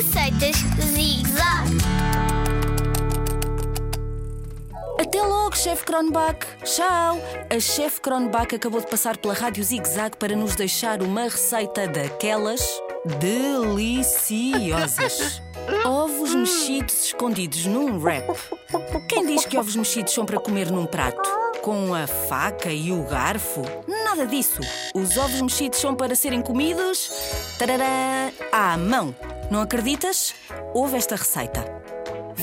Receitas Zig Zag. Até logo, chefe Kronbach. Tchau. A chefe Kronbach acabou de passar pela rádio Zig Zag para nos deixar uma receita daquelas deliciosas. Ovos mexidos escondidos num wrap. Quem diz que ovos mexidos são para comer num prato? Com a faca e o garfo? Nada disso. Os ovos mexidos são para serem comidos tarará, à mão. Não acreditas? Ouve esta receita.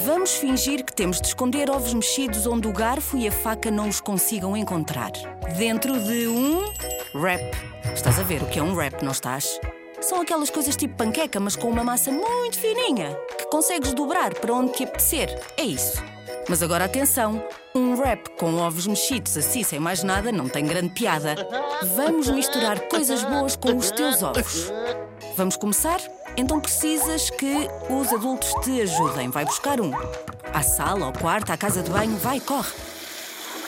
Vamos fingir que temos de esconder ovos mexidos onde o garfo e a faca não os consigam encontrar. Dentro de um wrap. Estás a ver o que é um wrap, não estás? São aquelas coisas tipo panqueca, mas com uma massa muito fininha, que consegues dobrar para onde te apetecer. É isso. Mas agora atenção, um wrap com ovos mexidos assim sem mais nada não tem grande piada. Vamos misturar coisas boas com os teus ovos. Vamos começar? Então precisas que os adultos te ajudem. Vai buscar um. À sala, ao quarto, à casa de banho, vai, corre.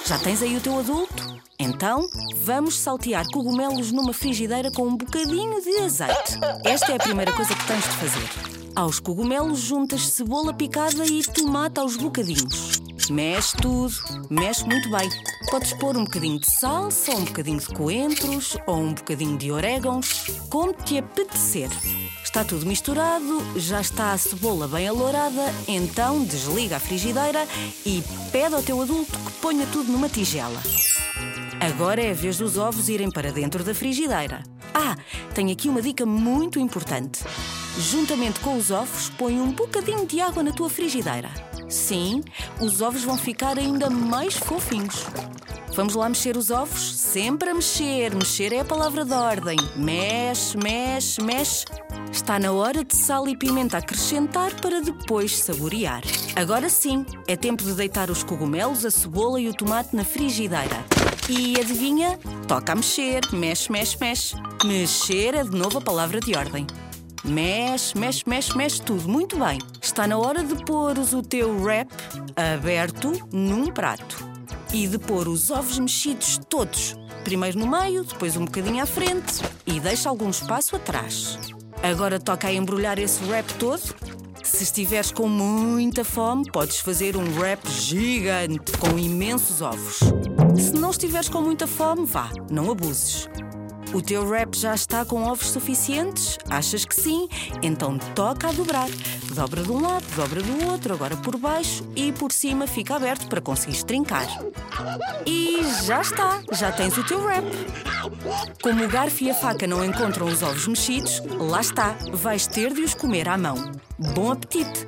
Já tens aí o teu adulto? Então, vamos saltear cogumelos numa frigideira com um bocadinho de azeite. Esta é a primeira coisa que tens de fazer. Aos cogumelos juntas cebola picada e tomate aos bocadinhos. Mexe tudo, mexe muito bem. Podes pôr um bocadinho de salsa, um bocadinho de coentros ou um bocadinho de orégãos, como te apetecer. Está tudo misturado, já está a cebola bem alourada, então desliga a frigideira e pede ao teu adulto que ponha tudo numa tigela. Agora é a vez dos ovos irem para dentro da frigideira. Ah, tenho aqui uma dica muito importante. Juntamente com os ovos, põe um bocadinho de água na tua frigideira. Sim, os ovos vão ficar ainda mais fofinhos. Vamos lá mexer os ovos? Sempre a mexer. Mexer é a palavra de ordem. Mexe, mexe, mexe. Está na hora de sal e pimenta acrescentar para depois saborear. Agora sim, é tempo de deitar os cogumelos, a cebola e o tomate na frigideira. E adivinha? Toca a mexer. Mexe, mexe, mexe. Mexer é de novo a palavra de ordem. Mexe, mexe, mexe, mexe tudo. Muito bem. Está na hora de pôres o teu wrap aberto num prato. E de pôr os ovos mexidos todos. Primeiro no meio, depois um bocadinho à frente e deixa algum espaço atrás. Agora toca a embrulhar esse wrap todo. Se estiveres com muita fome, podes fazer um wrap gigante com imensos ovos. Se não estiveres com muita fome, vá, não abuses. O teu wrap já está com ovos suficientes? Achas que sim? Então toca a dobrar. Dobra de um lado, dobra do outro, agora por baixo e por cima fica aberto para conseguires trincar. E já está, já tens o teu wrap. Como o garfo e a faca não encontram os ovos mexidos, lá está, vais ter de os comer à mão. Bom apetite!